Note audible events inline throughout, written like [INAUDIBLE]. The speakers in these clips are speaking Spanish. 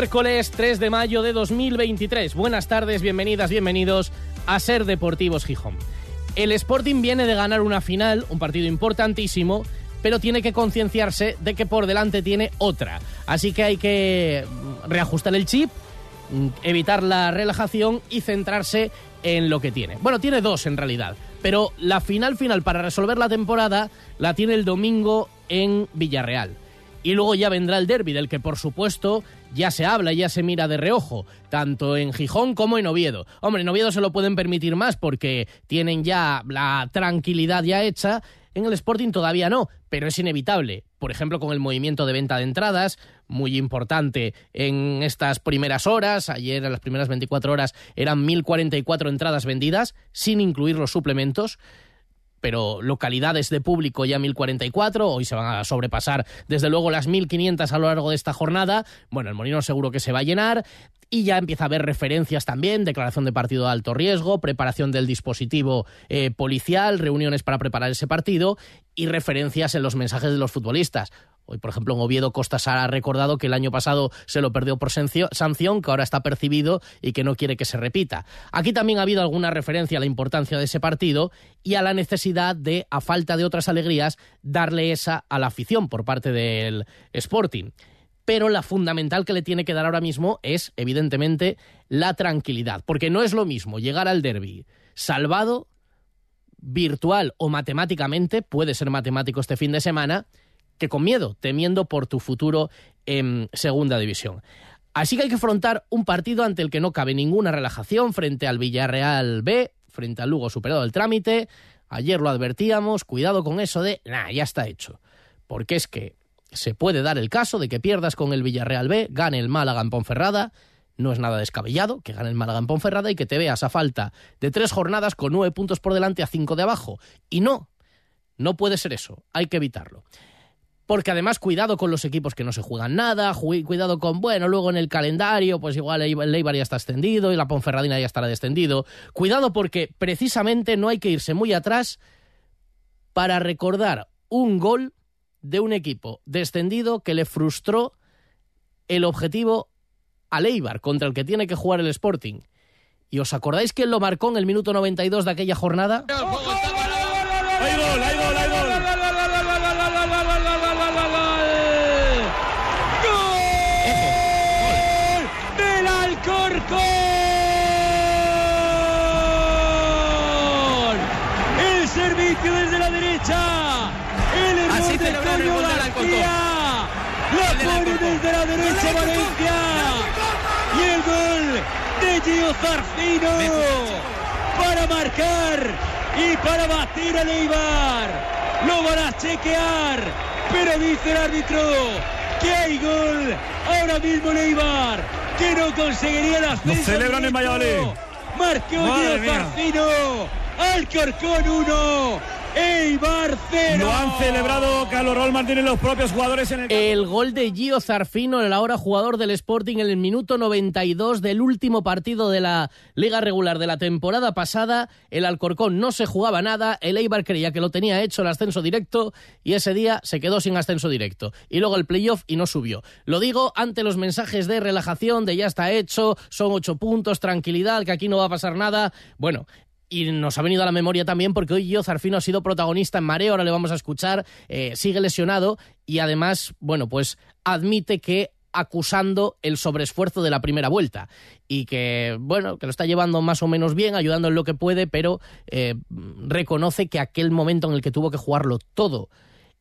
Miércoles 3 de mayo de 2023. Buenas tardes, bienvenidas, bienvenidos a Ser Deportivos Gijón. El Sporting viene de ganar una final, un partido importantísimo, pero tiene que concienciarse de que por delante tiene otra. Así que hay que reajustar el chip, evitar la relajación y centrarse en lo que tiene. Bueno, tiene dos en realidad, pero la final final para resolver la temporada la tiene el domingo en Villarreal. Y luego ya vendrá el derby, del que por supuesto ya se habla, ya se mira de reojo, tanto en Gijón como en Oviedo. Hombre, en Oviedo se lo pueden permitir más porque tienen ya la tranquilidad ya hecha. En el Sporting todavía no, pero es inevitable. Por ejemplo, con el movimiento de venta de entradas, muy importante en estas primeras horas. Ayer, en las primeras 24 horas, eran 1.044 entradas vendidas, sin incluir los suplementos pero localidades de público ya 1044, hoy se van a sobrepasar desde luego las 1500 a lo largo de esta jornada. Bueno, el Molino seguro que se va a llenar y ya empieza a haber referencias también, declaración de partido de alto riesgo, preparación del dispositivo eh, policial, reuniones para preparar ese partido y referencias en los mensajes de los futbolistas. Hoy, por ejemplo, en Oviedo Costa Sara ha recordado que el año pasado se lo perdió por sanción, que ahora está percibido y que no quiere que se repita. Aquí también ha habido alguna referencia a la importancia de ese partido y a la necesidad de, a falta de otras alegrías, darle esa a la afición por parte del Sporting pero la fundamental que le tiene que dar ahora mismo es, evidentemente, la tranquilidad, porque no es lo mismo llegar al derby salvado, virtual o matemáticamente, puede ser matemático este fin de semana, que con miedo, temiendo por tu futuro en segunda división. Así que hay que afrontar un partido ante el que no cabe ninguna relajación frente al Villarreal B, frente al Lugo superado el trámite. Ayer lo advertíamos, cuidado con eso de, nah, ya está hecho. Porque es que se puede dar el caso de que pierdas con el Villarreal B, gane el Málaga en Ponferrada, no es nada descabellado que gane el Málaga en Ponferrada y que te veas a falta de tres jornadas con nueve puntos por delante a cinco de abajo. Y no, no puede ser eso, hay que evitarlo porque además cuidado con los equipos que no se juegan nada, cuidado con, bueno, luego en el calendario, pues igual el Eibar ya está extendido y la Ponferradina ya estará descendido. Cuidado porque precisamente no hay que irse muy atrás para recordar un gol de un equipo descendido que le frustró el objetivo al Eibar, contra el que tiene que jugar el Sporting. ¿Y os acordáis quién lo marcó en el minuto 92 de aquella jornada? ¡Hay gol, gol, derecha Valencia. Y el gol de Gio Zarfino para marcar y para batir a Eibar. Lo van a chequear, pero dice el árbitro que hay gol ahora mismo Eibar que no conseguiría el ascenso. celebran en Valladolid. Marcó Gio Zarfino. Alcorcón 1. Eibar 0. Lo han celebrado Carlos Rol Martínez los propios jugadores en el... El gol de Gio Zarfino, el ahora jugador del Sporting en el minuto 92 del último partido de la Liga Regular de la temporada pasada. El Alcorcón no se jugaba nada, el Eibar creía que lo tenía hecho el ascenso directo y ese día se quedó sin ascenso directo. Y luego el playoff y no subió. Lo digo ante los mensajes de relajación, de ya está hecho, son ocho puntos, tranquilidad, que aquí no va a pasar nada. Bueno, y nos ha venido a la memoria también porque hoy Gio Zarfino ha sido protagonista en mareo, ahora le vamos a escuchar, eh, sigue lesionado y además, bueno, pues admite que acusando el sobreesfuerzo de la primera vuelta y que, bueno, que lo está llevando más o menos bien, ayudando en lo que puede, pero eh, reconoce que aquel momento en el que tuvo que jugarlo todo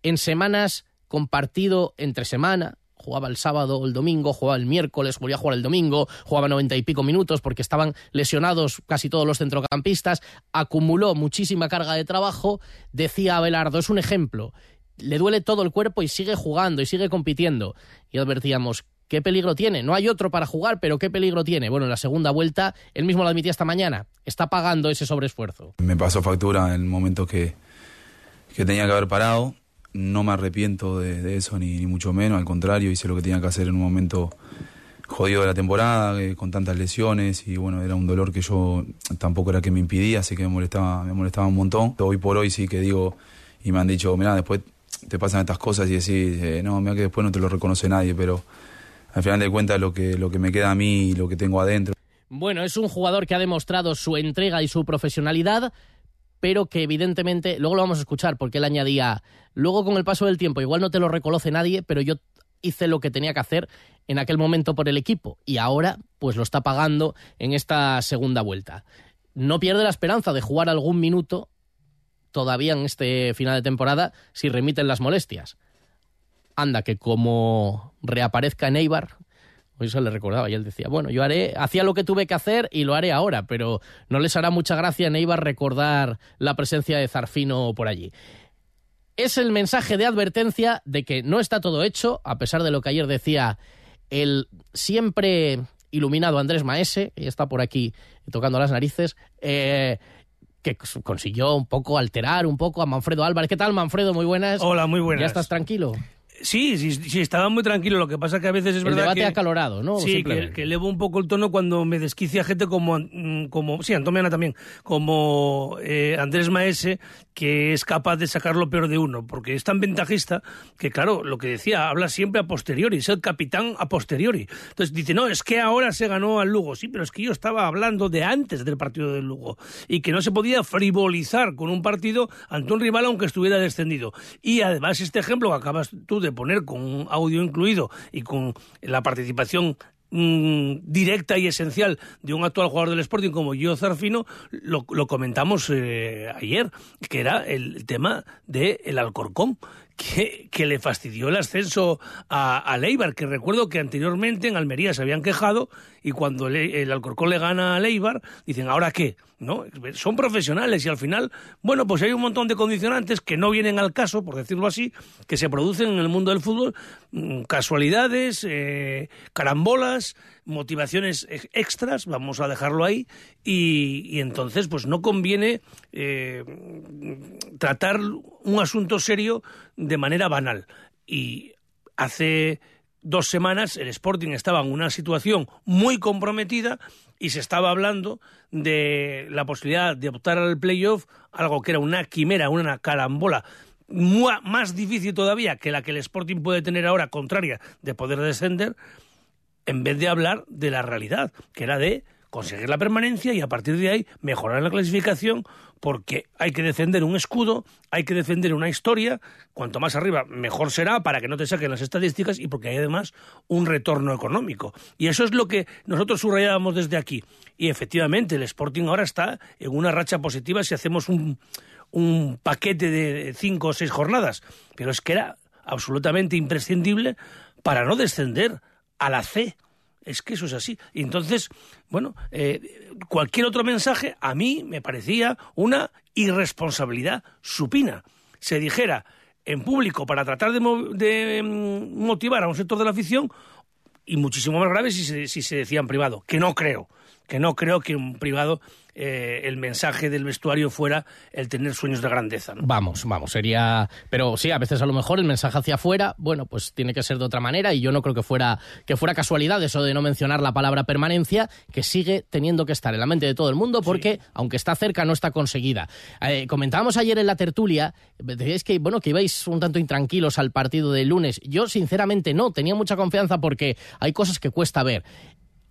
en semanas compartido entre semana, jugaba el sábado el domingo, jugaba el miércoles, volvía a jugar el domingo, jugaba noventa y pico minutos porque estaban lesionados casi todos los centrocampistas, acumuló muchísima carga de trabajo, decía Abelardo, es un ejemplo, le duele todo el cuerpo y sigue jugando y sigue compitiendo. Y advertíamos, ¿Qué peligro tiene? No hay otro para jugar, pero ¿qué peligro tiene? Bueno, en la segunda vuelta, él mismo lo admitía esta mañana, está pagando ese sobreesfuerzo. Me pasó factura en el momento que, que tenía que haber parado. No me arrepiento de, eso, ni, mucho menos. Al contrario, hice lo que tenía que hacer en un momento jodido de la temporada, eh, con tantas lesiones. Y bueno, era un dolor que yo tampoco era que me impidía, así que me molestaba, me molestaba un montón. Hoy por hoy sí que digo, y me han dicho, mira, después te pasan estas cosas y decís, eh, no, mira que después no te lo reconoce nadie, pero al final de cuentas lo que, lo que me queda a mí y lo que tengo adentro. Bueno, es un jugador que ha demostrado su entrega y su profesionalidad, pero que evidentemente, luego lo vamos a escuchar, porque él añadía, luego con el paso del tiempo, igual no te lo reconoce nadie, pero yo hice lo que tenía que hacer en aquel momento por el equipo y ahora pues lo está pagando en esta segunda vuelta. No pierde la esperanza de jugar algún minuto todavía en este final de temporada si remiten las molestias. Anda, que como reaparezca en Eibar, hoy se le recordaba y él decía, bueno, yo haré, hacía lo que tuve que hacer y lo haré ahora, pero no les hará mucha gracia en Eibar recordar la presencia de Zarfino por allí. Es el mensaje de advertencia de que no está todo hecho, a pesar de lo que ayer decía el siempre iluminado Andrés Maese, y está por aquí tocando las narices, eh, que consiguió un poco alterar un poco a Manfredo Álvarez. ¿Qué tal, Manfredo? Muy buenas. Hola, muy buenas. ¿Ya estás tranquilo? Sí, sí, sí, estaba muy tranquilo. Lo que pasa que a veces es el verdad debate acalorado, ¿no? Sí, que, que, elevo un poco el tono cuando me desquicia gente como, mm, como sí, Antomiana también, como eh, Andrés Maese, que es capaz de sacar lo peor de uno, porque es tan ventajista que, claro, lo que decía, habla siempre a posteriori, es el capitán a posteriori. Entonces dice, no, es que ahora se ganó al Lugo. Sí, pero es que yo estaba hablando de antes del partido del Lugo y que no se podía frivolizar con un partido ante un rival aunque estuviera descendido. Y además este ejemplo que acabas tú de poner con un audio incluido y con la participación mm, directa y esencial de un actual jugador del Sporting como Gio Zarfino, lo, comentamos eh, ayer, que era el tema del el Alcorcón. Que, le fastidió el ascenso a, a, Leibar, que recuerdo que anteriormente en Almería se habían quejado y cuando el Alcorcón le gana a Leibar, dicen, ¿ahora qué? ¿no? Son profesionales y al final, bueno, pues hay un montón de condicionantes que no vienen al caso, por decirlo así, que se producen en el mundo del fútbol, mm, casualidades, eh, carambolas, motivaciones extras, vamos a dejarlo ahí, y, entonces pues no conviene eh, tratar un asunto serio de manera banal. Y hace dos semanas el Sporting estaba en una situación muy comprometida y se estaba hablando de la posibilidad de optar al playoff, algo que era una quimera, una carambola más difícil todavía que la que el Sporting puede tener ahora, contraria de poder descender, en vez de hablar de la realidad, que era de conseguir la permanencia y a partir de ahí mejorar la clasificación porque hay que defender un escudo, hay que defender una historia, cuanto más arriba mejor será para que no te saquen las estadísticas y porque hay además un retorno económico. Y eso es lo que nosotros subrayábamos desde aquí. Y efectivamente el Sporting ahora está en una racha positiva si hacemos un, un paquete de cinco o seis jornadas, pero es que era absolutamente imprescindible para no descender a la C es que eso es así. Y entonces, bueno, eh, cualquier otro mensaje a mí me parecía una irresponsabilidad supina. Se dijera en público para tratar de, de mm, motivar a un sector de la afición y muchísimo más grave si se, si se decía en privado, que no creo, que no creo que un privado eh, el mensaje del vestuario fuera el tener sueños de grandeza. Vamos, vamos, sería... Pero sí, a veces a lo mejor el mensaje hacia afuera, bueno, pues tiene que ser de otra manera y yo no creo que fuera, que fuera casualidad eso de no mencionar la palabra permanencia, que sigue teniendo que estar en la mente de todo el mundo porque, aunque está cerca, no está conseguida. Eh, comentábamos ayer en la tertulia, decíais que, bueno, que ibais un tanto intranquilos al partido del lunes. Yo, sinceramente, no, tenía mucha confianza porque hay cosas que cuesta ver.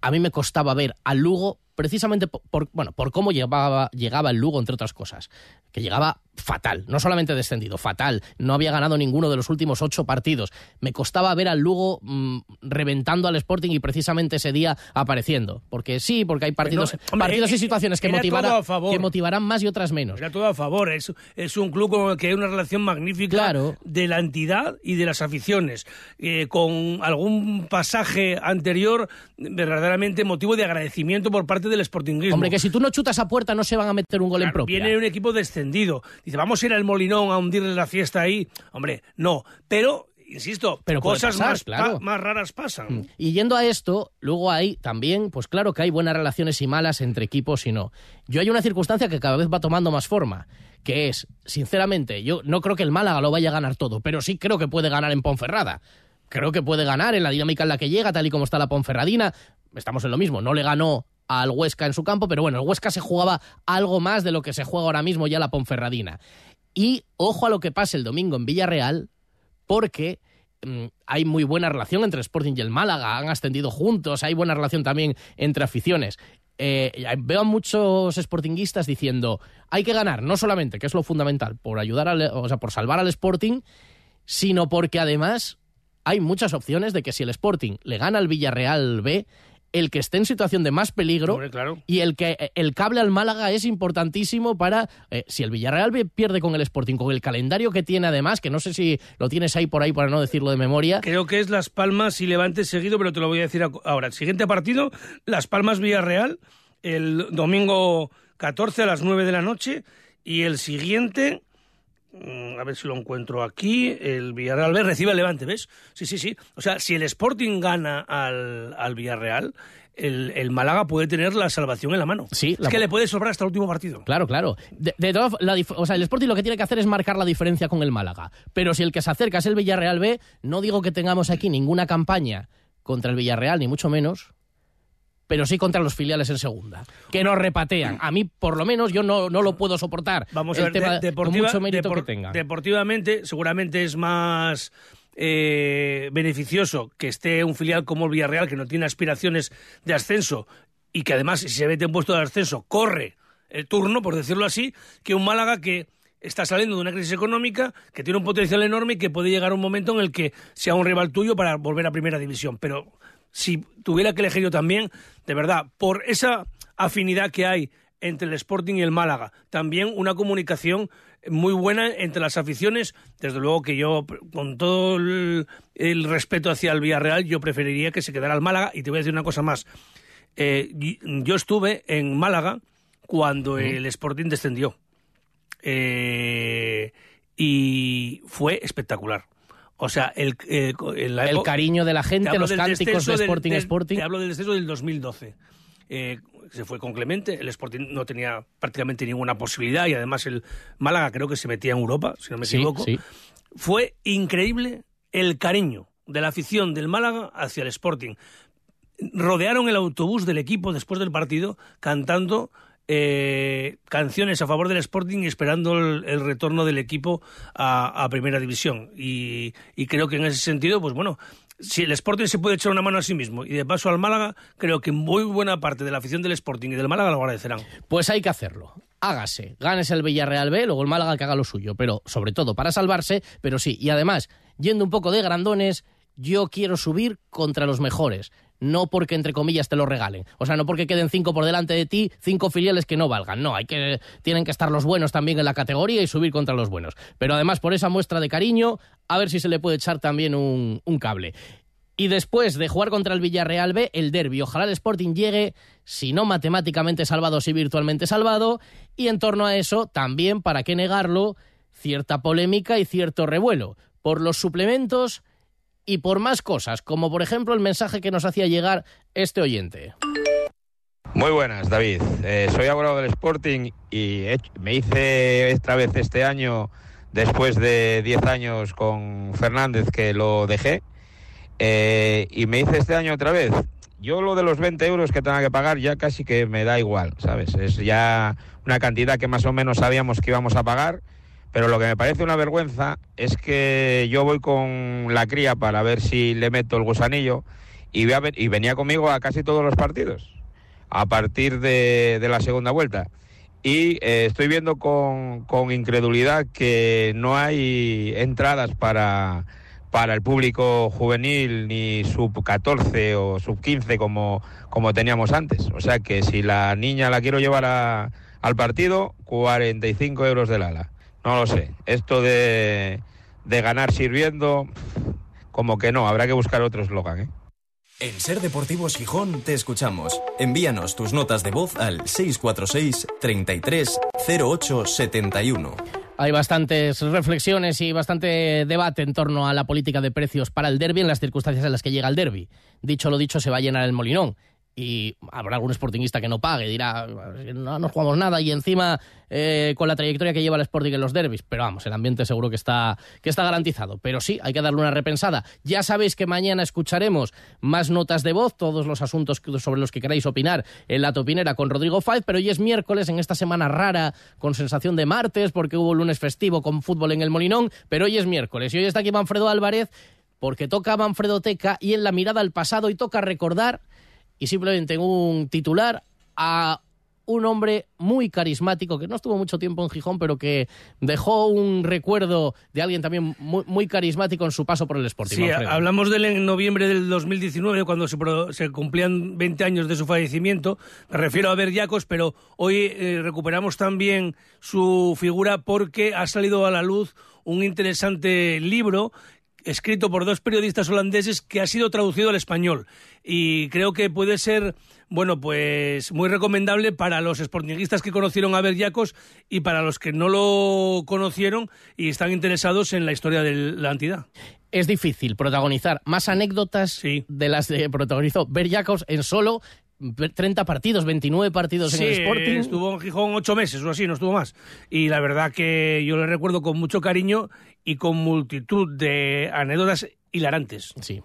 A mí me costaba ver al Lugo precisamente por, bueno, por cómo llegaba, llegaba el Lugo, entre otras cosas. Que llegaba fatal, no solamente descendido, fatal. No había ganado ninguno de los últimos ocho partidos. Me costaba ver al Lugo mm, reventando al Sporting y precisamente ese día apareciendo. Porque sí, porque hay partidos, partidos y eh, situaciones que, que motivarán más y otras menos. Era todo a favor. Es, es un club con el que hay una relación magnífica de la entidad y de las aficiones. Eh, con algún pasaje anterior verdaderamente motivo de agradecimiento por parte del Sportingismo. Hombre, que si tú no chutas a puerta no se van a meter un gol en propia. Viene un equipo descendido. Dice, vamos a ir al Molinón a hundirle la fiesta ahí. Hombre, no. Pero insisto, Pero cosas pasar, más, claro. más raras pasan. Mm. Y yendo a esto, luego hay también, pues claro que hay buenas relaciones y malas entre equipos y no. Yo hay una circunstancia que cada vez va tomando más forma, que es, sinceramente, yo no creo que el Málaga lo vaya a ganar todo, pero sí creo que puede ganar en Ponferrada. Creo que puede ganar en la dinámica en la que llega, tal y como está la Ponferradina. Estamos en lo mismo, no le ganó al Huesca en su campo, pero bueno, el Huesca se jugaba algo más de lo que se juega ahora mismo ya la Ponferradina. Y ojo a lo que pase el domingo en Villarreal, porque mm, hay muy buena relación entre Sporting y el Málaga, han ascendido juntos, hay buena relación también entre aficiones. Eh, veo a muchos sportinguistas diciendo hay que ganar, no solamente, que es lo fundamental, por ayudar al, o sea, por salvar al Sporting, sino porque además hay muchas opciones de que si el Sporting le gana al Villarreal B, el que esté en situación de más peligro Hombre, claro. y el que el cable al Málaga es importantísimo para eh, si el Villarreal pierde con el Sporting con el calendario que tiene además que no sé si lo tienes ahí por ahí para no decirlo de memoria Creo que es Las Palmas y Levante seguido, pero te lo voy a decir ahora. El siguiente partido, Las Palmas Villarreal, el domingo 14 a las 9 de la noche. Y el siguiente, a ver si lo encuentro aquí, el Villarreal B recibe al Levante, ¿ves? Sí, sí, sí. O sea, si el Sporting gana al, al Villarreal, el, el Málaga puede tener la salvación en la mano. Sí, es la que le puede sobrar hasta el último partido. Claro, claro. De, de todas- la dif- o sea, el Sporting lo que tiene que hacer es marcar la diferencia con el Málaga. Pero si el que se acerca es el Villarreal B, no digo que tengamos aquí ninguna campaña contra el Villarreal, ni mucho menos, pero sí contra los filiales en segunda, que nos repatean. A mí, por lo menos, yo no, no lo puedo soportar. Vamos el a ver, tema, de- con deportiva- mucho mérito depor- que tenga. deportivamente seguramente es más eh, beneficioso que esté un filial como el Villarreal, que no tiene aspiraciones de ascenso y que además, si se mete en puesto de ascenso, corre el turno, por decirlo así, que un Málaga que está saliendo de una crisis económica, que tiene un potencial enorme y que puede llegar un momento en el que sea un rival tuyo para volver a primera división. Pero si tuviera que elegir yo también, de verdad, por esa afinidad que hay entre el Sporting y el Málaga, también una comunicación muy buena entre las aficiones, desde luego que yo, con todo el, el respeto hacia el Villarreal, yo preferiría que se quedara el Málaga, y te voy a decir una cosa más, Eh, yo estuve en Málaga cuando el Sporting descendió, Eh, y fue espectacular. O sea, el, eh, el cariño de la te gente, los cánticos de Sporting del- Sporting. Te hablo del descenso del 2012. Eh, se fue con Clemente, el Sporting no tenía prácticamente ninguna posibilidad y además el Málaga creo que se metía en Europa, si no me Sí, equivoco. sí. Fue increíble el cariño de la afición del Málaga hacia el Sporting. Rodearon el autobús del equipo después del partido cantando eh, canciones a favor del Sporting esperando el, retorno del equipo a, Primera División. Y, y creo que en ese sentido, pues bueno, si el Sporting se puede echar una mano a sí mismo y de paso al Málaga, creo que muy buena parte de la afición del Sporting y del Málaga lo agradecerán. Pues hay que hacerlo. Hágase. Ganes el Villarreal B, luego el Málaga que haga lo suyo. Pero sobre todo para salvarse, pero sí. Y además, yendo un poco de grandones, yo quiero subir contra los mejores. No porque, entre comillas, te lo regalen. O sea, no porque queden cinco por delante de ti, cinco filiales que no valgan. No, hay que, tienen que estar los buenos también en la categoría y subir contra los buenos. Pero además, por esa muestra de cariño, a ver si se le puede echar también un, un cable. Y después de jugar contra el Villarreal B, el derbi. Ojalá el Sporting llegue, si no matemáticamente salvado, si virtualmente salvado. Y en torno a eso, también, para qué negarlo, cierta polémica y cierto revuelo. Por los suplementos y por más cosas, como por ejemplo el mensaje que nos hacía llegar este oyente. Muy buenas, David. Eh, soy abogado del Sporting y me hice esta vez este año, después de 10 años con Fernández, que lo dejé, eh, y me hice este año otra vez. Yo lo de los 20 euros que tenga que pagar ya casi que me da igual, ¿sabes? Es ya una cantidad que más o menos sabíamos que íbamos a pagar, pero lo que me parece una vergüenza es que yo voy con la cría para ver si le meto el gusanillo y, voy a ver- y venía conmigo a casi todos los partidos a partir de, la segunda vuelta. Y eh, estoy viendo con, con incredulidad que no hay entradas para, para el público juvenil ni sub 14 o sub 15 como, como teníamos antes. O sea que si la niña la quiero llevar a- al partido, 45 euros del ala. No lo sé. Esto de, de ganar sirviendo, como que no, habrá que buscar otro eslogan. ¿eh? En Ser Deportivos Gijón te escuchamos. Envíanos tus notas de voz al 646 33 08 71. Hay bastantes reflexiones y bastante debate en torno a la política de precios para el derby en las circunstancias en las que llega el derby. Dicho lo dicho, se va a llenar el molinón y habrá algún sportingista que no pague, dirá, no nos jugamos nada y encima eh, con la trayectoria que lleva el Sporting en los derbis, pero vamos, el ambiente seguro que está, que está garantizado. Pero sí, hay que darle una repensada. Ya sabéis que mañana escucharemos más notas de voz, todos los asuntos sobre los que queráis opinar en la topinera con Rodrigo Faiz, pero hoy es miércoles en esta semana rara, con sensación de martes, porque hubo lunes festivo con fútbol en el Molinón, pero hoy es miércoles y hoy está aquí Manfredo Álvarez porque toca Manfredo Teca y en la mirada al pasado y toca recordar y simplemente un titular a un hombre muy carismático que no estuvo mucho tiempo en Gijón, pero que dejó un recuerdo de alguien también muy, carismático en su paso por el Sporting. Sí, hablamos de él en noviembre del 2019, cuando se, cumplían 20 años de su fallecimiento. Me refiero a Berriacos, pero hoy eh, recuperamos también su figura porque ha salido a la luz un interesante libro escrito por dos periodistas holandeses que ha sido traducido al español y creo que puede ser bueno pues muy recomendable para los sportinguistas que conocieron a Berriacos y para los que no lo conocieron y están interesados en la historia de la entidad. Es difícil protagonizar más anécdotas de las que protagonizó Berriacos en solo 30 partidos, 29 partidos en el Sporting. Estuvo en Gijón ocho meses o así, no estuvo más. Y la verdad que yo le recuerdo con mucho cariño y con multitud de anécdotas hilarantes. Sí.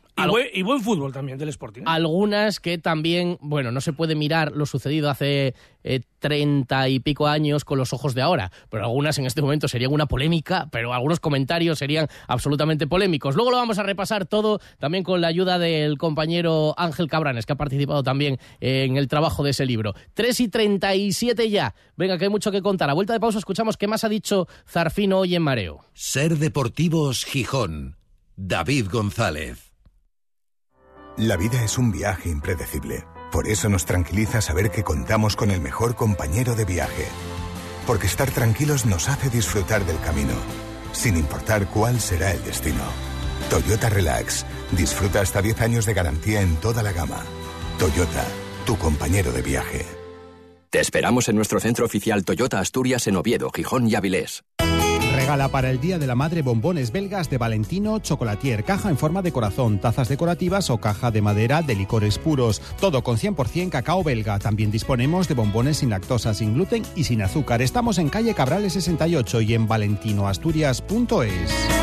Y, buen, fútbol también del Sporting. ¿eh? Algunas que también, bueno, no se puede mirar lo sucedido hace eh, treinta y pico años con los ojos de ahora, pero algunas en este momento serían una polémica, pero algunos comentarios serían absolutamente polémicos. Luego lo vamos a repasar todo también con la ayuda del compañero Ángel Cabranes, que ha participado también en el trabajo de ese libro. Tres y treinta y siete ya. Venga, que hay mucho que contar. A vuelta de pausa escuchamos qué más ha dicho Zarfino hoy en Mareo. Ser Deportivos Gijón. David González. La vida es un viaje impredecible. Por eso nos tranquiliza saber que contamos con el mejor compañero de viaje. Porque estar tranquilos nos hace disfrutar del camino, sin importar cuál será el destino. Toyota Relax. Disfruta hasta 10 años de garantía en toda la gama. Toyota, tu compañero de viaje. Te esperamos en nuestro centro oficial Toyota Asturias en Oviedo, Gijón y Avilés. Regala para el Día de la Madre bombones belgas de Valentino Chocolatier, caja en forma de corazón, tazas decorativas o caja de madera de licores puros. Todo con 100% cacao belga. También disponemos de bombones sin lactosa, sin gluten y sin azúcar. Estamos en calle Cabrales 68 y en valentinoasturias.es.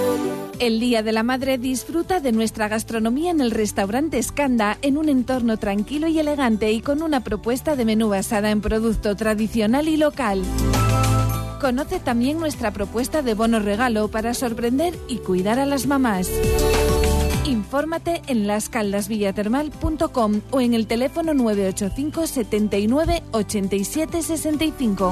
El Día de la Madre disfruta de nuestra gastronomía en el restaurante Skanda en un entorno tranquilo y elegante y con una propuesta de menú basada en producto tradicional y local. Conoce también nuestra propuesta de bono regalo para sorprender y cuidar a las mamás. Infórmate en lascaldasvillatermal.com o en el teléfono 985 79 87 65.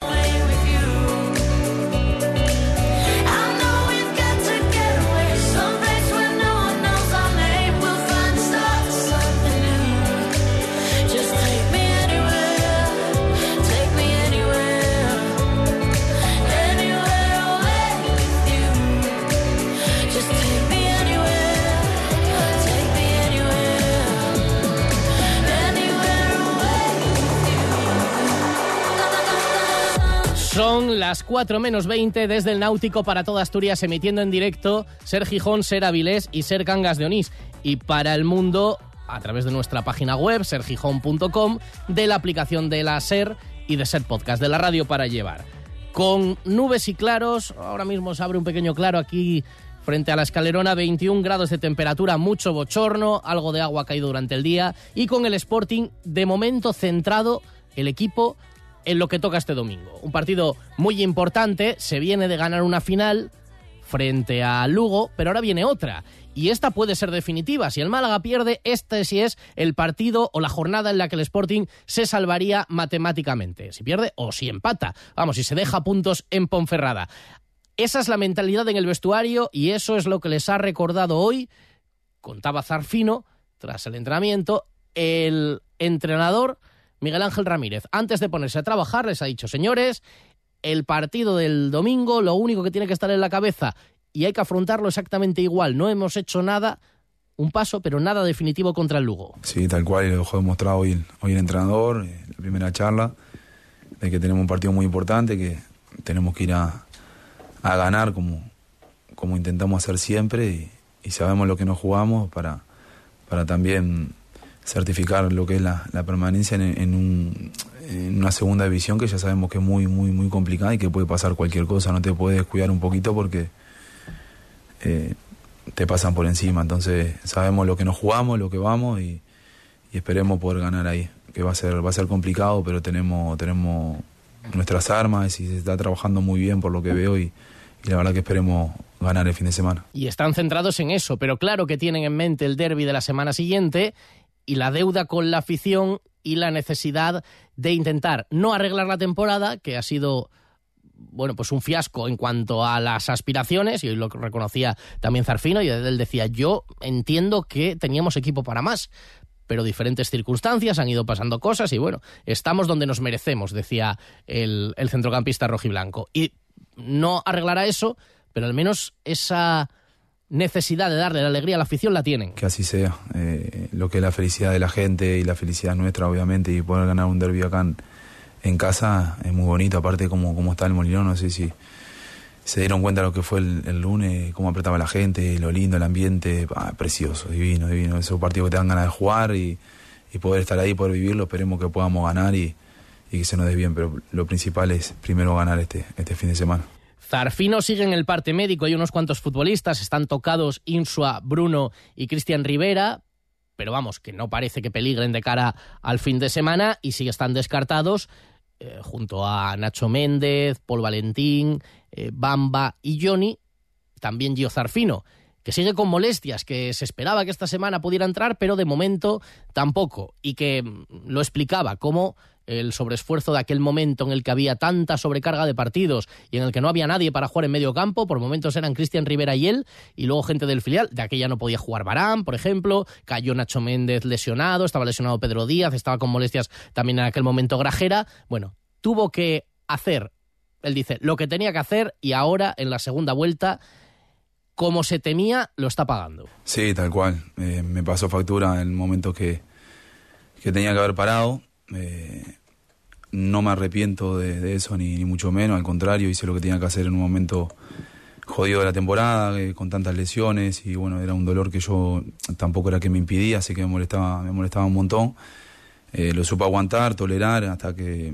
Las 4 menos 20 desde el Náutico para toda Asturias, emitiendo en directo Ser Gijón, Ser Avilés y Ser Cangas de Onís. Y para el mundo, a través de nuestra página web, sergijón.com, de la aplicación de la Ser y de Ser Podcast, de la radio para llevar. Con nubes y claros, ahora mismo se abre un pequeño claro aquí frente a la escalerona, 21 grados de temperatura, mucho bochorno, algo de agua caído durante el día y con el Sporting de momento centrado el equipo en lo que toca este domingo. Un partido muy importante, se viene de ganar una final frente a Lugo, pero ahora viene otra. Y esta puede ser definitiva. Si el Málaga pierde, este sí es el partido o la jornada en la que el Sporting se salvaría matemáticamente. Si pierde o si empata. Vamos, si se deja puntos en Ponferrada. Esa es la mentalidad en el vestuario y eso es lo que les ha recordado hoy, contaba Zarfino, tras el entrenamiento, el entrenador Miguel Ángel Ramírez. Antes de ponerse a trabajar, les ha dicho, señores, el partido del domingo, lo único que tiene que estar en la cabeza y hay que afrontarlo exactamente igual. No hemos hecho nada, un paso, pero nada definitivo contra el Lugo. Sí, tal cual, lo dejó demostrado hoy, hoy el entrenador, eh, la primera charla, de que tenemos un partido muy importante, que tenemos que ir a, a ganar como, intentamos hacer siempre y, sabemos lo que nos jugamos para también certificar lo que es la, permanencia en, un, una segunda división que ya sabemos que es muy, muy, muy complicada y que puede pasar cualquier cosa, no te puedes cuidar un poquito porque eh, te pasan por encima, entonces sabemos lo que nos jugamos, lo que vamos y, y, esperemos poder ganar ahí, que va a ser, va a ser complicado, pero tenemos, tenemos nuestras armas y se está trabajando muy bien por lo que veo y, y la verdad que esperemos ganar el fin de semana. Y están centrados en eso, pero claro que tienen en mente el derby de la semana siguiente y la deuda con la afición y la necesidad de intentar no arreglar la temporada, que ha sido bueno, pues un fiasco en cuanto a las aspiraciones, y hoy lo reconocía también Zarfino, y él decía, yo entiendo que teníamos equipo para más, pero diferentes circunstancias, han ido pasando cosas, y bueno, estamos donde nos merecemos, decía el, el centrocampista rojiblanco. Y no arreglará eso, pero al menos esa necesidad de darle la alegría a la afición la tienen. Que así sea. Eh, lo que es la felicidad de la gente y la felicidad nuestra, obviamente, y poder ganar un derbi acá en, casa es muy bonito. Aparte, como, como está el Molinón, no sé si se dieron cuenta lo que fue el, el, lunes, cómo apretaba la gente, lo lindo, el ambiente, ah, precioso, divino, divino. Esos partidos que te dan ganas de jugar y, y poder estar ahí, poder vivirlo. Esperemos que podamos ganar y, y que se nos dé bien, pero lo principal es primero ganar este, este fin de semana. Zarfino sigue en el parte médico, hay unos cuantos futbolistas, están tocados Insua, Bruno y Cristian Rivera, pero vamos, que no parece que peligren de cara al fin de semana y sí están descartados eh, junto a Nacho Méndez, Paul Valentín, eh, Bamba y Johnny, también Gio Zarfino que sigue con molestias, que se esperaba que esta semana pudiera entrar, pero de momento tampoco, y que lo explicaba como el sobreesfuerzo de aquel momento en el que había tanta sobrecarga de partidos y en el que no había nadie para jugar en medio campo, por momentos eran Cristian Rivera y él, y luego gente del filial, de aquella no podía jugar Barán, por ejemplo, cayó Nacho Méndez lesionado, estaba lesionado Pedro Díaz, estaba con molestias también en aquel momento Grajera, bueno, tuvo que hacer, él dice, lo que tenía que hacer y ahora en la segunda vuelta como se temía, lo está pagando. Sí, tal cual. Eh, me pasó factura en el momento que, que tenía que haber parado. Eh, no me arrepiento de, eso, ni, mucho menos. Al contrario, hice lo que tenía que hacer en un momento jodido de la temporada, eh, con tantas lesiones. Y bueno, era un dolor que yo tampoco era que me impidía, así que me molestaba, me molestaba un montón. Lo supe aguantar, tolerar, hasta que,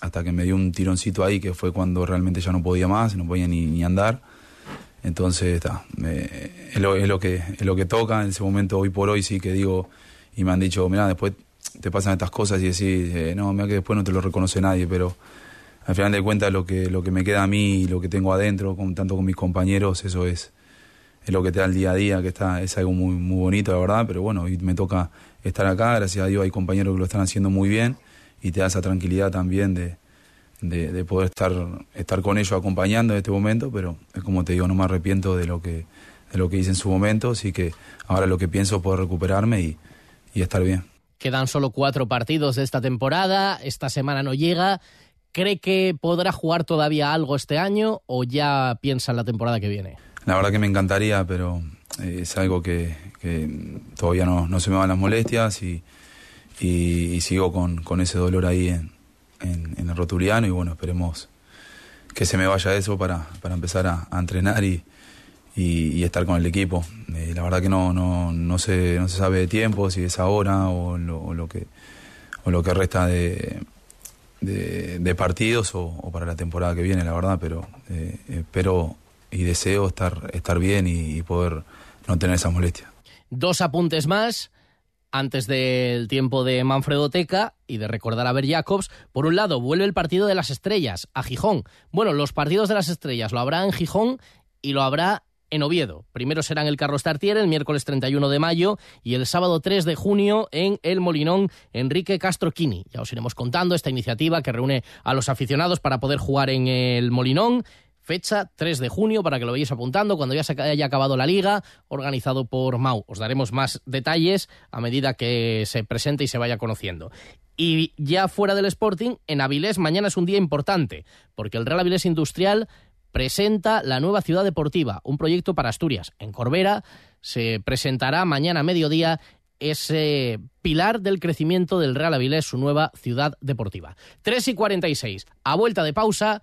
hasta que me dio un tironcito ahí, que fue cuando realmente ya no podía más, no podía ni andar. Entonces, está, eh, es, lo, es, lo que, es lo que toca. En ese momento, hoy por hoy, sí que digo, y me han dicho, mira, después te pasan estas cosas y decís, eh, no, mira que después no te lo reconoce nadie, pero al final de cuentas lo que, lo que me queda a mí y lo que tengo adentro, con, tanto con mis compañeros, eso es, es lo que te da el día a día, que está, es algo muy, muy bonito, la verdad, pero bueno, y me toca estar acá, gracias a Dios hay compañeros que lo están haciendo muy bien y te da esa tranquilidad también de, de, de, poder estar, estar con ellos acompañando en este momento, pero como te digo, no me arrepiento de lo que, de lo que hice en su momento, así que ahora lo que pienso es poder recuperarme y, y estar bien. Quedan solo cuatro partidos de esta temporada, esta semana no llega. ¿Cree que podrá jugar todavía algo este año o ya piensa en la temporada que viene? La verdad que me encantaría, pero eh, es algo que, que todavía no, no, se me van las molestias y, y, y sigo con, con, ese dolor ahí en, en, el rotuliano y bueno, esperemos que se me vaya eso para, para empezar a, entrenar y, y, estar con el equipo. Eh, la verdad que no, no, no, se, no se sabe de tiempo, si es ahora o lo, que, o lo que resta de, de, partidos o, para la temporada que viene, la verdad, pero eh, espero y deseo estar, estar bien y, poder no tener esa molestia. Dos apuntes más antes del tiempo de Manfredo Teca y de recordar a Ver Jacobs. Por un lado, vuelve el partido de las estrellas a Gijón. Bueno, los partidos de las estrellas lo habrá en Gijón y lo habrá en Oviedo. Primero será en el Carlos Tartier el miércoles 31 de mayo y el sábado 3 de junio en el Molinón Enrique Castro Quini. Ya os iremos contando esta iniciativa que reúne a los aficionados para poder jugar en el Molinón. Fecha 3 de junio para que lo vayáis apuntando cuando ya se haya acabado la liga, organizado por Mau. Os daremos más detalles a medida que se presente y se vaya conociendo. Y ya fuera del Sporting, en Avilés mañana es un día importante, porque el Real Avilés Industrial presenta la nueva ciudad deportiva, un proyecto para Asturias. En Corbera se presentará mañana a mediodía ese pilar del crecimiento del Real Avilés, su nueva ciudad deportiva. 3 y 46. A vuelta de pausa.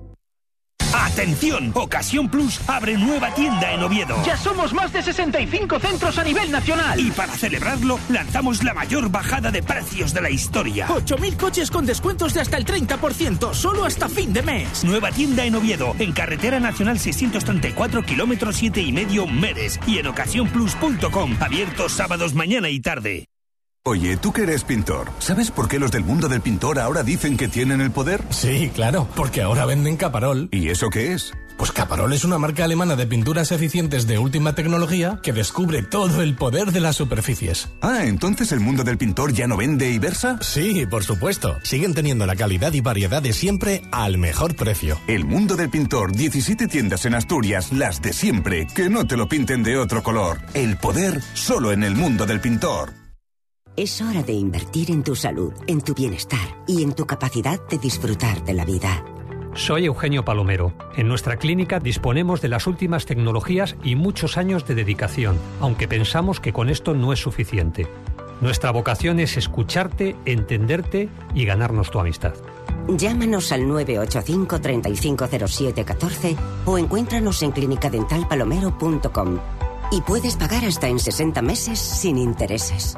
¡Atención! Ocasión Plus abre nueva tienda en Oviedo. Ya somos más de 65 centros a nivel nacional. Y para celebrarlo, lanzamos la mayor bajada de precios de la historia. 8.000 coches con descuentos de hasta el 30%, solo hasta fin de mes. Nueva tienda en Oviedo, en Carretera Nacional 634, kilómetros 7 y medio, Meres. Y en ocasiónplus.com, abiertos sábados, mañana y tarde. Oye, tú que eres pintor, ¿sabes por qué los del mundo del pintor ahora dicen que tienen el poder? Sí, claro, porque ahora venden Caparol. ¿Y eso qué es? Pues Caparol es una marca alemana de pinturas eficientes de última tecnología que descubre todo el poder de las superficies. Ah, entonces el mundo del pintor ya no vende y versa? Sí, por supuesto. Siguen teniendo la calidad y variedad de siempre al mejor precio. El mundo del pintor, 17 tiendas en Asturias, las de siempre, que no te lo pinten de otro color. El poder solo en el mundo del pintor. Es hora de invertir en tu salud, en tu bienestar y en tu capacidad de disfrutar de la vida. Soy Eugenio Palomero. En nuestra clínica disponemos de las últimas tecnologías y muchos años de dedicación, aunque pensamos que con esto no es suficiente. Nuestra vocación es escucharte, entenderte y ganarnos tu amistad. Llámanos al 985 350714 o encuéntranos en clinicadentalpalomero.com y puedes pagar hasta en 60 meses sin intereses.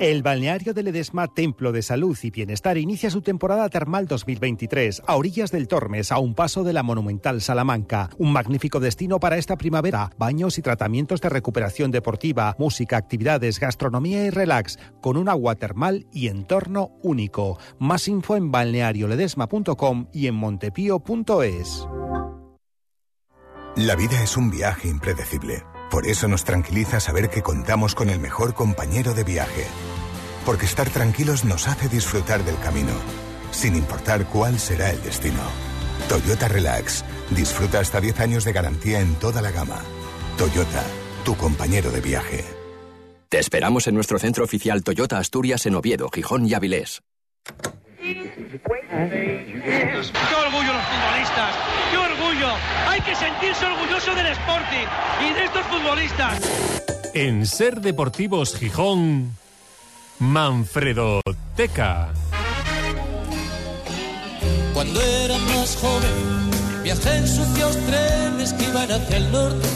El balneario de Ledesma, Templo de Salud y Bienestar, inicia su temporada termal 2023 a orillas del Tormes, a un paso de la monumental Salamanca. Un magnífico destino para esta primavera. Baños y tratamientos de recuperación deportiva, música, actividades, gastronomía y relax, con un agua termal y entorno único. Más info en balnearioledesma.com y en montepío.es. La vida es un viaje impredecible. Por eso nos tranquiliza saber que contamos con el mejor compañero de viaje porque estar tranquilos nos hace disfrutar del camino, sin importar cuál será el destino. Toyota Relax. Disfruta hasta 10 años de garantía en toda la gama. Toyota, tu compañero de viaje. Te esperamos en nuestro centro oficial Toyota Asturias en Oviedo, Gijón y Avilés. ¡Qué orgullo los futbolistas! ¡Qué orgullo! Hay que sentirse orgulloso del Sporting y de estos futbolistas. En Ser Deportivos Gijón. Manfredo Teca. Cuando era más joven, viajé en sucios trenes que iban hacia el norte.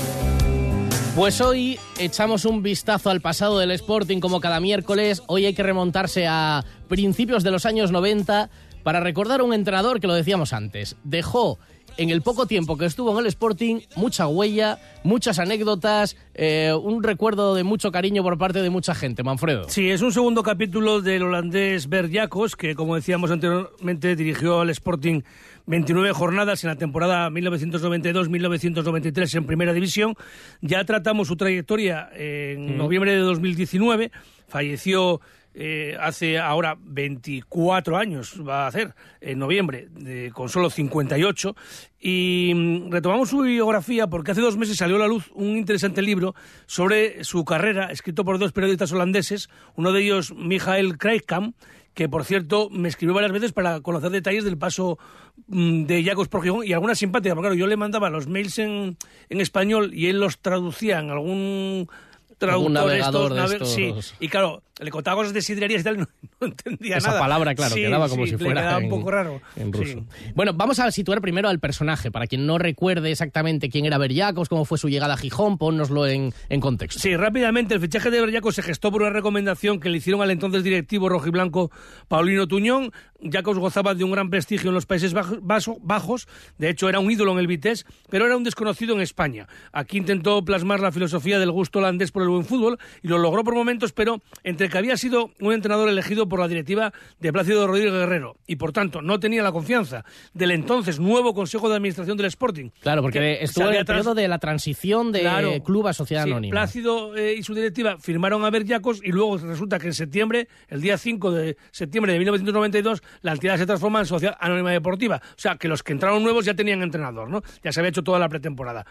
Pues hoy echamos un vistazo al pasado del Sporting como cada miércoles. Hoy hay que remontarse a principios de los años 90 para recordar a un entrenador que lo decíamos antes. Dejó en el poco tiempo que estuvo en el Sporting, mucha huella, muchas anécdotas, eh, un recuerdo de mucho cariño por parte de mucha gente, Manfredo. Sí, es un segundo capítulo del holandés Bert Jacobs, que como decíamos anteriormente dirigió al Sporting 29 jornadas en la temporada 1992-1993 en Primera División. Ya tratamos su trayectoria en noviembre de 2019. Falleció eh, hace ahora 24 años, va a hacer, en noviembre, de- con solo 58. Y mm, retomamos su biografía porque hace dos meses salió a la luz un interesante libro sobre su carrera, escrito por dos periodistas holandeses, uno de ellos Michael Krijkamp, que por cierto me escribió varias veces para conocer detalles del paso mm, de Jacobs por Gijón y alguna simpática, porque claro, yo le mandaba los mails en, en español y él los traducía en algún traductor navegador de nave- estos. sí, y claro, le contaba cosas de sidrerías y tal, [LAUGHS] no, no entendía Esa nada. palabra, claro, Sí, quedaba como sí, si le fuera quedaba en, un poco raro. en Sí. ruso. Bueno, vamos a situar primero al personaje, para quien no recuerde exactamente quién era Berriacos, cómo fue su llegada a Gijón, ponnoslo en, en contexto. Sí, rápidamente, el fichaje de Berriaco se gestó por una recomendación que le hicieron al entonces directivo rojiblanco Paulino Tuñón. Jacobs gozaba de un gran prestigio en los Países Bajos, de hecho era un ídolo en el Vitesse, pero era un desconocido en España. Aquí intentó plasmar la filosofía del gusto holandés por el buen fútbol y lo logró por momentos, pero entre que había sido un entrenador elegido por la directiva de Plácido Rodríguez Guerrero y por tanto no tenía la confianza del entonces nuevo Consejo de Administración del Sporting. Claro, porque que estuvo en el periodo de la transición de Claro. club a sociedad Sí, anónima. Plácido eh, y su directiva firmaron a Berriacos y luego resulta que en septiembre, el día 5 de septiembre de 1992, la entidad se transforma en Sociedad Anónima Deportiva. O sea, que los que entraron nuevos ya tenían entrenador, ¿no? Ya se había hecho toda la pretemporada.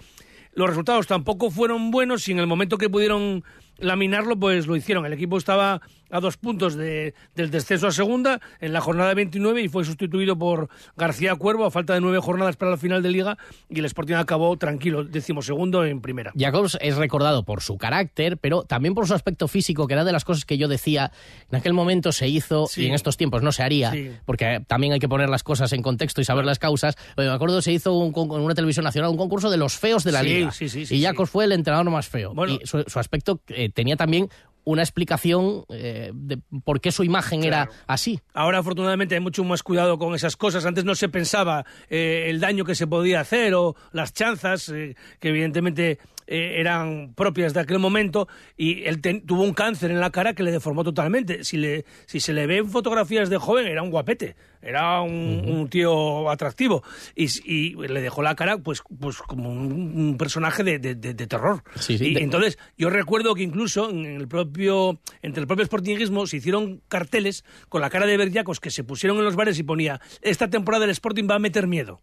Los resultados tampoco fueron buenos y en el momento que pudieron laminarlo, pues lo hicieron. El equipo estaba a dos puntos de- del descenso a segunda en la jornada 29 y fue sustituido por García Cuervo a falta de nueve jornadas para la final de liga y el Sporting acabó tranquilo, decimosegundo en primera. Jacobs es recordado por su carácter, pero también por su aspecto físico, que era de las cosas que yo decía, en aquel momento se hizo Sí. y en estos tiempos no se haría, Sí. porque también hay que poner las cosas en contexto y saber las causas. Pero me acuerdo se hizo un en una televisión nacional un concurso de los feos de la Sí, liga. y Jacobs fue el entrenador más feo. Bueno. y su, su aspecto eh, tenía también una explicación eh, de por qué su imagen era así. Ahora, afortunadamente, hay mucho más cuidado con esas cosas. Antes no se pensaba eh, el daño que se podía hacer o las chanzas, eh, que evidentemente eh, eran propias de aquel momento. Y él ten- tuvo un cáncer en la cara que le deformó totalmente. Si, le, si se le ven fotografías de joven, era un guapete. Era un, un tío atractivo. Y, le dejó la cara pues, pues como un, un personaje de, de- de- de terror. Sí, sí, Y entonces, yo recuerdo que incluso en el propio, entre el propio sportingismo se hicieron carteles con la cara de Berriacos que se pusieron en los bares y ponía esta temporada el Sporting va a meter miedo.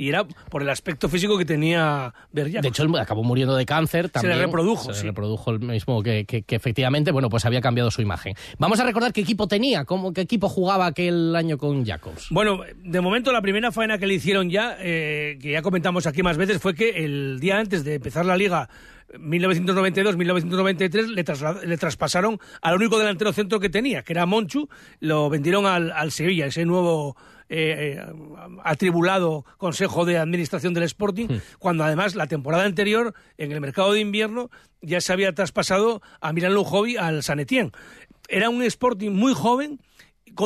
Y era por el aspecto físico que tenía Berriacos. De hecho, él acabó muriendo de cáncer también. le reprodujo, Se le sí. reprodujo el mismo que, que- que efectivamente, bueno, pues había cambiado su imagen. Vamos a recordar qué equipo tenía, cómo, qué equipo jugaba aquel año con Jacobs. Bueno, de momento la primera faena que le hicieron ya, eh, que ya comentamos aquí más veces, fue que el día antes de empezar la liga 1992-1993 le, trasla- le traspasaron al único delantero centro que tenía, que era Monchu, lo vendieron al, al Sevilla, ese nuevo eh, eh, atribulado Consejo de Administración del Sporting, cuando además la temporada anterior, en el mercado de invierno, ya se había traspasado a Milan Lujovi al San Etienne. Era un Sporting muy joven,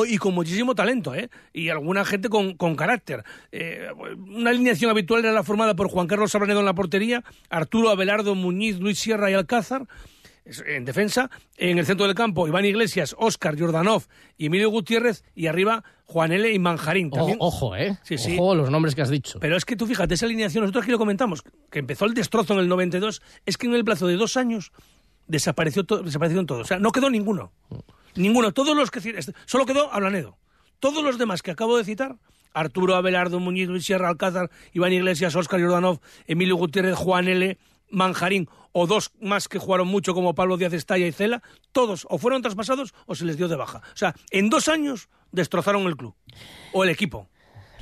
y con muchísimo talento, ¿eh? Y alguna gente con, con carácter. Eh, una alineación habitual era la formada por Juan Carlos Sabranedo en la portería, Arturo Abelardo, Muñiz, Luis Sierra y Alcázar en defensa. En el centro del campo, Iván Iglesias, Óscar Jordanov y Emilio Gutiérrez. Y arriba, Juan L. y Manjarín. También. Ojo, ojo, ¿eh? Sí, sí. Ojo los nombres que has dicho. Pero es que tú fíjate, esa alineación, nosotros aquí lo comentamos, que empezó el destrozo en el 92, es que en el plazo de dos años desapareció to- desaparecieron todos. O sea, no quedó ninguno. Ninguno. Todos los que... Solo quedó Ablanedo. Todos los demás que acabo de citar, Arturo Abelardo, Muñiz, Luis Sierra, Alcázar, Iván Iglesias, Óscar Jordanov, Emilio Gutiérrez, Juan L., Manjarín, o dos más que jugaron mucho como Pablo Díaz Estalla y Cela, todos o fueron traspasados o se les dio de baja. O sea, en dos años destrozaron el club o el equipo.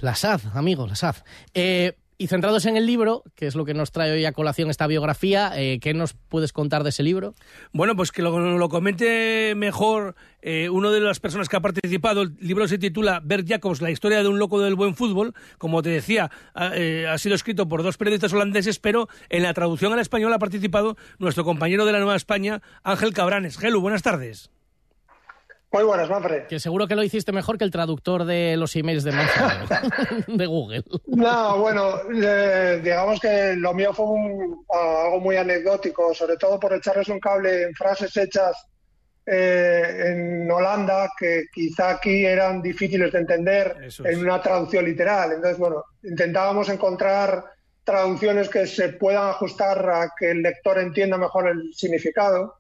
La SAD, amigo, la SAD. Eh, y centrados en el libro, que es lo que nos trae hoy a colación esta biografía, eh, ¿qué nos puedes contar de ese libro? Bueno, pues que lo, comente mejor eh, una de las personas que ha participado. El libro se titula Bert Jacobs, la historia de un loco del buen fútbol. Como te decía, ha, eh, ha sido escrito por dos periodistas holandeses, pero en la traducción al español ha participado nuestro compañero de la Nueva España, Ángel Cabranes. Gelu, buenas tardes. Muy buenas, Manfred. Que seguro que lo hiciste mejor que el traductor de los emails de Manfred, de Google. No, bueno, eh, digamos que lo mío fue un- algo muy anecdótico, sobre todo por echarles un cable en frases hechas eh, en Holanda que quizá aquí eran difíciles de entender Eso es. en una traducción literal. Entonces, bueno, intentábamos encontrar traducciones que se puedan ajustar a que el lector entienda mejor el significado.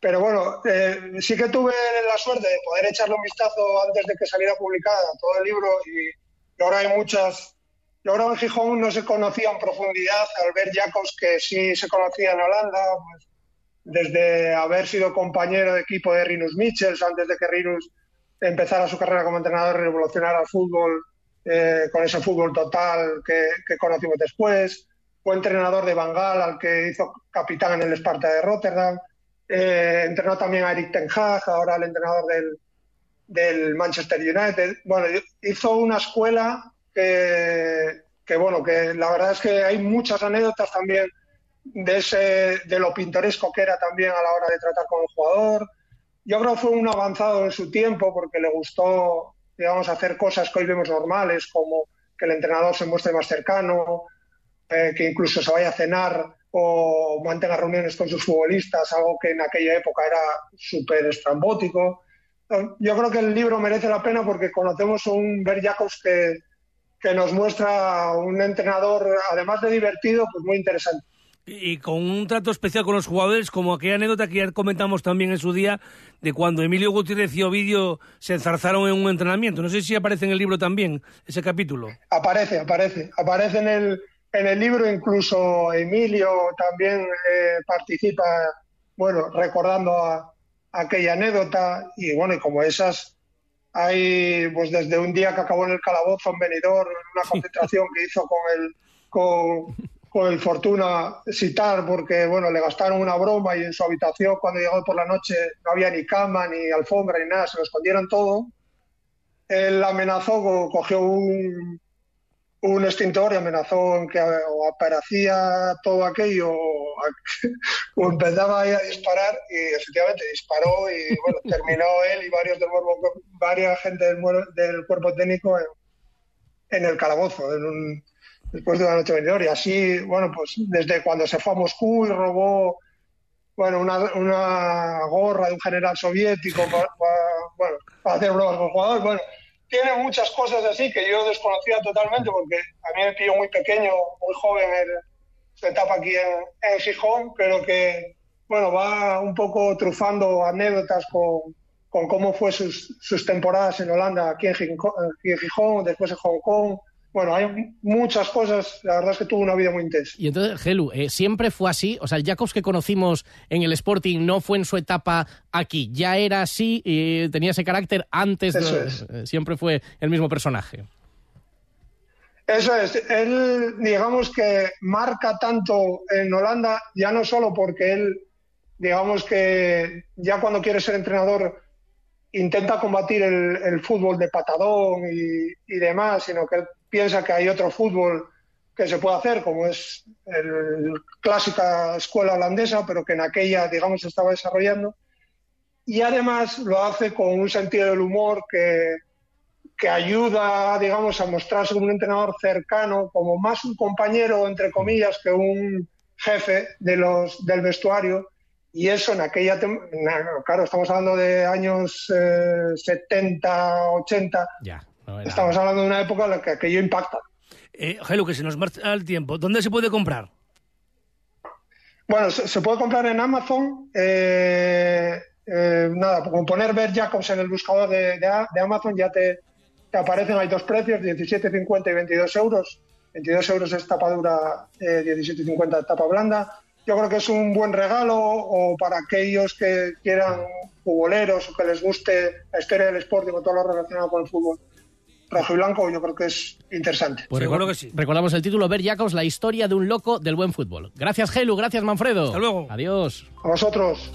Pero bueno, eh, sí que tuve la suerte de poder echarle un vistazo antes de que saliera publicada todo el libro y, ahora hay muchas... Y ahora en Gijón no se conocía en profundidad Albert Jacobs, que sí se conocía en Holanda, pues, desde haber sido compañero de equipo de Rinus Michels antes de que Rinus empezara su carrera como entrenador revolucionara el fútbol eh, con ese fútbol total que, conocimos después. Fue entrenador de Bangal, al que hizo capitán en el Sparta de Rotterdam. Eh, entrenó también a Eric Ten Hag, ahora el entrenador del, Manchester United. Bueno, hizo una escuela que, que, bueno, que la verdad es que hay muchas anécdotas también de ese, de lo pintoresco que era también a la hora de tratar con el jugador. Yo creo que fue un avanzado en su tiempo porque le gustó, digamos, hacer cosas que hoy vemos normales, como que el entrenador se muestre más cercano, eh, que incluso se vaya a cenar o mantenga reuniones con sus futbolistas, algo que en aquella época era súper estrambótico. Yo creo que el libro merece la pena porque conocemos un Bert Jacobs que, que nos muestra un entrenador, además de divertido, pues muy interesante. Y con un trato especial con los jugadores, como aquella anécdota que ya comentamos también en su día, de cuando Emilio Gutiérrez y Ovidio se enzarzaron en un entrenamiento. No sé si aparece en el libro también ese capítulo. Aparece, aparece. Aparece en el, en el libro, incluso Emilio también eh, participa, bueno, recordando a, aquella anécdota. Y bueno, y como esas, hay pues desde un día que acabó en el calabozo en Benidorm, en una concentración que hizo con el, con, con el Fortuna Citar, porque bueno, le gastaron una broma y en su habitación cuando llegó por la noche no había ni cama, ni alfombra, ni nada, se lo escondieron todo. Él amenazó, co- cogió un, un extintor y amenazó en que o aparecía todo aquello o, [LAUGHS] o empezaba ahí a disparar y efectivamente disparó y bueno, [LAUGHS] terminó él y varios del cuerpo, varias gente del, cuerpo técnico en, en el calabozo, en un, después de una noche venidora. Y así, bueno, pues desde cuando se fue a Moscú y robó bueno, una, una gorra de un general soviético para, para- bueno, para hacer bromas con jugadores. Bueno, tiene muchas cosas así que yo desconocía totalmente porque a mí me pilló muy pequeño, muy joven en su etapa aquí en, en Gijón, pero que, bueno, va un poco trufando anécdotas con, cómo fue sus, sus temporadas en Holanda, aquí en, Gijón, aquí en Gijón, después en Hong Kong. Bueno, hay muchas cosas, la verdad es que tuvo una vida muy intensa. Y entonces, Gelu, eh, siempre fue así. O sea, el Jacobs que conocimos en el Sporting no fue en su etapa aquí. Ya era así y tenía ese carácter antes. de- Eso es. eh, Siempre fue el mismo personaje. Eso es, él digamos que marca tanto en Holanda, ya no solo porque él, digamos que ya cuando quiere ser entrenador intenta combatir el, el fútbol de patadón y, y demás, sino que él piensa que hay otro fútbol que se puede hacer, como es el clásica escuela holandesa, pero que en aquella, digamos, se estaba desarrollando. Y además lo hace con un sentido del humor que, que ayuda, digamos, a mostrarse como un entrenador cercano, como más un compañero, entre comillas, que un jefe de los, del vestuario. Y eso en aquella, claro, estamos hablando de años eh, 70, 80, Ya. Estamos hablando de una época en la que aquello impacta. Eh, Gelu, que se nos marcha el tiempo. ¿Dónde se puede comprar? Bueno, se, se puede comprar en Amazon. eh, eh, nada, con poner Ver Jacobs en el buscador de, de A- de Amazon ya te, te aparecen, hay dos precios, 17,50 y 22 euros. 22 euros es tapa dura, eh, 17,50 tapa blanda. Yo creo que es un buen regalo o para aquellos que quieran futboleros o que les guste la historia del Sporting o todo lo relacionado con el fútbol rojo y blanco, yo creo que es interesante. Pues recor- Recordamos el título, Ver Jacobs, la historia de un loco del buen fútbol. Gracias, Gelu. Gracias, Manfredo. Hasta luego. Adiós. A vosotros.